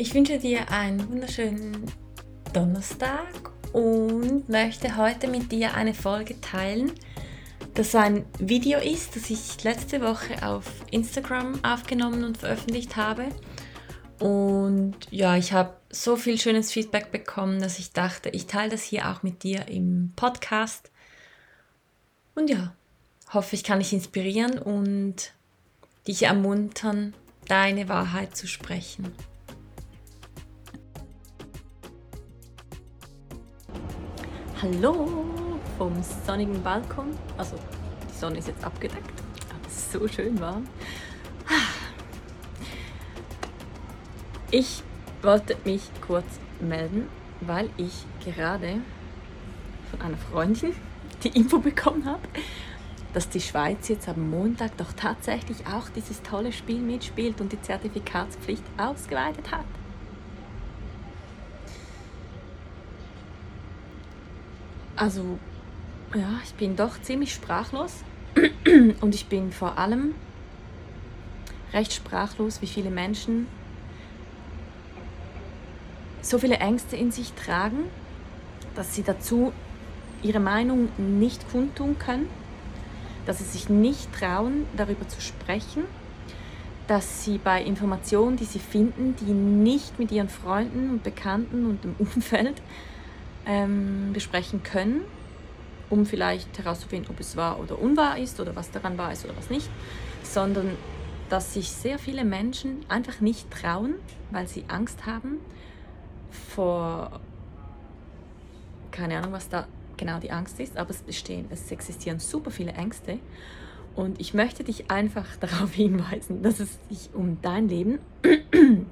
Ich wünsche dir einen wunderschönen Donnerstag und möchte heute mit dir eine Folge teilen, das ein Video ist, das ich letzte Woche auf Instagram aufgenommen und veröffentlicht habe. Und ja, ich habe so viel schönes Feedback bekommen, dass ich dachte, ich teile das hier auch mit dir im Podcast. Und ja, hoffe, ich kann dich inspirieren und dich ermuntern, deine Wahrheit zu sprechen. Hallo! vom sonnigen Balkon. Also die Sonne ist jetzt abgedeckt, aber es ist so schön warm. Ich wollte mich kurz melden, weil ich gerade von einer Freundin die Info bekommen habe, dass die Schweiz jetzt am Montag doch tatsächlich auch dieses tolle Spiel mitspielt und die Zertifikatspflicht ausgeweitet hat. Also ja, ich bin doch ziemlich sprachlos. Und ich bin vor allem recht sprachlos, wie viele Menschen so viele Ängste in sich tragen, dass sie dazu ihre Meinung nicht kundtun können, dass sie sich nicht trauen, darüber zu sprechen, dass sie bei Informationen, die sie finden, die nicht mit ihren Freunden und Bekannten und dem Umfeld ähm, besprechen können, um vielleicht herauszufinden, ob es wahr oder unwahr ist oder was daran wahr ist oder was nicht, sondern dass sich sehr viele Menschen einfach nicht trauen, weil sie Angst haben vor, keine Ahnung, was da genau die Angst ist, aber es bestehen, es existieren super viele Ängste. Und ich möchte dich einfach darauf hinweisen, dass es sich um dein Leben,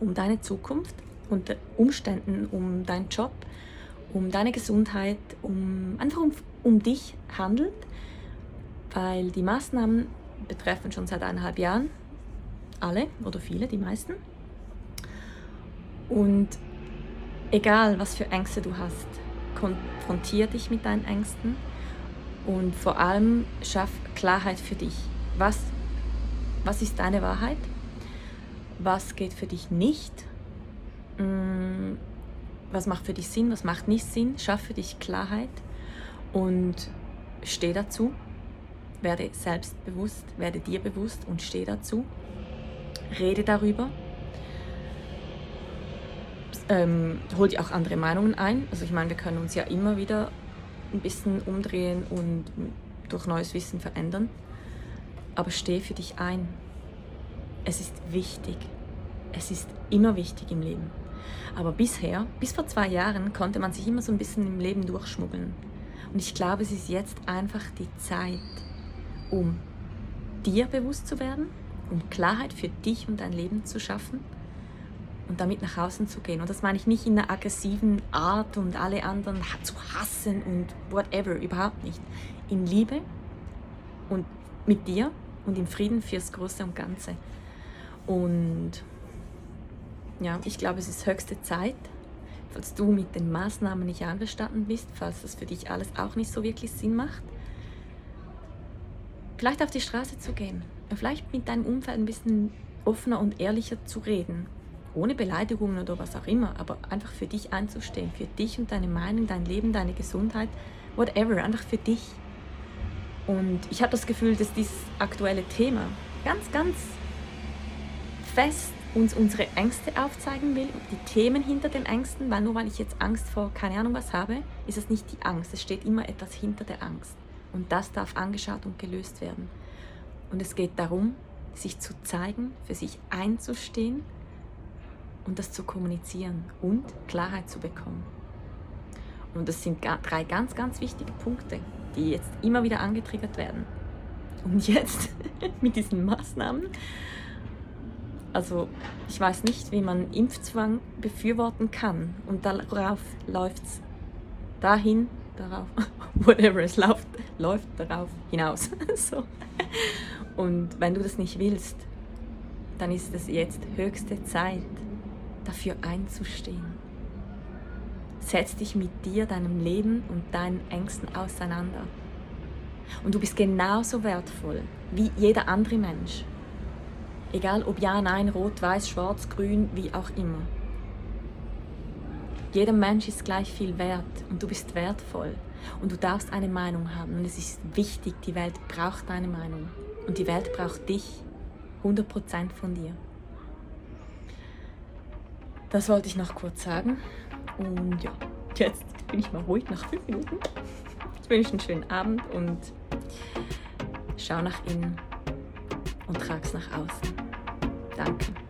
um deine Zukunft, unter Umständen um deinen Job, um deine Gesundheit, um einfach um, um dich handelt, weil die Maßnahmen betreffen schon seit eineinhalb Jahren alle oder viele, die meisten. Und egal, was für Ängste du hast, konfrontier dich mit deinen Ängsten und vor allem schaff Klarheit für dich. Was, was ist deine Wahrheit? Was geht für dich nicht? Mm, was macht für dich Sinn, was macht nicht Sinn, schaff für dich Klarheit und steh dazu. Werde selbstbewusst, werde dir bewusst und steh dazu. Rede darüber. Ähm, hol dir auch andere Meinungen ein. Also ich meine, wir können uns ja immer wieder ein bisschen umdrehen und durch neues Wissen verändern. Aber steh für dich ein. Es ist wichtig. Es ist immer wichtig im Leben. Aber bisher, bis vor zwei Jahren, konnte man sich immer so ein bisschen im Leben durchschmuggeln. Und ich glaube, es ist jetzt einfach die Zeit, um dir bewusst zu werden, um Klarheit für dich und dein Leben zu schaffen und damit nach außen zu gehen. Und das meine ich nicht in einer aggressiven Art und alle anderen zu hassen und whatever, überhaupt nicht. In Liebe und mit dir und im Frieden fürs Große und Ganze. Und ja, ich glaube, es ist höchste Zeit, falls du mit den Maßnahmen nicht einverstanden bist, falls das für dich alles auch nicht so wirklich Sinn macht, vielleicht auf die Straße zu gehen, vielleicht mit deinem Umfeld ein bisschen offener und ehrlicher zu reden, ohne Beleidigungen oder was auch immer, aber einfach für dich einzustehen, für dich und deine Meinung, dein Leben, deine Gesundheit, whatever, einfach für dich. Und ich habe das Gefühl, dass dieses aktuelle Thema ganz, ganz fest uns unsere Ängste aufzeigen will, die Themen hinter den Ängsten, weil nur weil ich jetzt Angst vor keine Ahnung was habe, ist es nicht die Angst, es steht immer etwas hinter der Angst. Und das darf angeschaut und gelöst werden. Und es geht darum, sich zu zeigen, für sich einzustehen und das zu kommunizieren und Klarheit zu bekommen. Und das sind drei ganz, ganz wichtige Punkte, die jetzt immer wieder angetriggert werden. Und jetzt mit diesen Maßnahmen, also ich weiß nicht, wie man Impfzwang befürworten kann. Und darauf läuft es dahin, darauf, whatever es läuft, läuft darauf hinaus. so. Und wenn du das nicht willst, dann ist es jetzt höchste Zeit, dafür einzustehen. Setz dich mit dir, deinem Leben und deinen Ängsten auseinander. Und du bist genauso wertvoll wie jeder andere Mensch. Egal ob ja, nein, rot, weiß, schwarz, grün, wie auch immer. Jeder Mensch ist gleich viel wert und du bist wertvoll und du darfst eine Meinung haben und es ist wichtig, die Welt braucht deine Meinung und die Welt braucht dich, 100% von dir. Das wollte ich noch kurz sagen und ja, jetzt bin ich mal ruhig nach fünf Minuten. Ich wünsche einen schönen Abend und schau nach innen und trag's nach außen. Danke.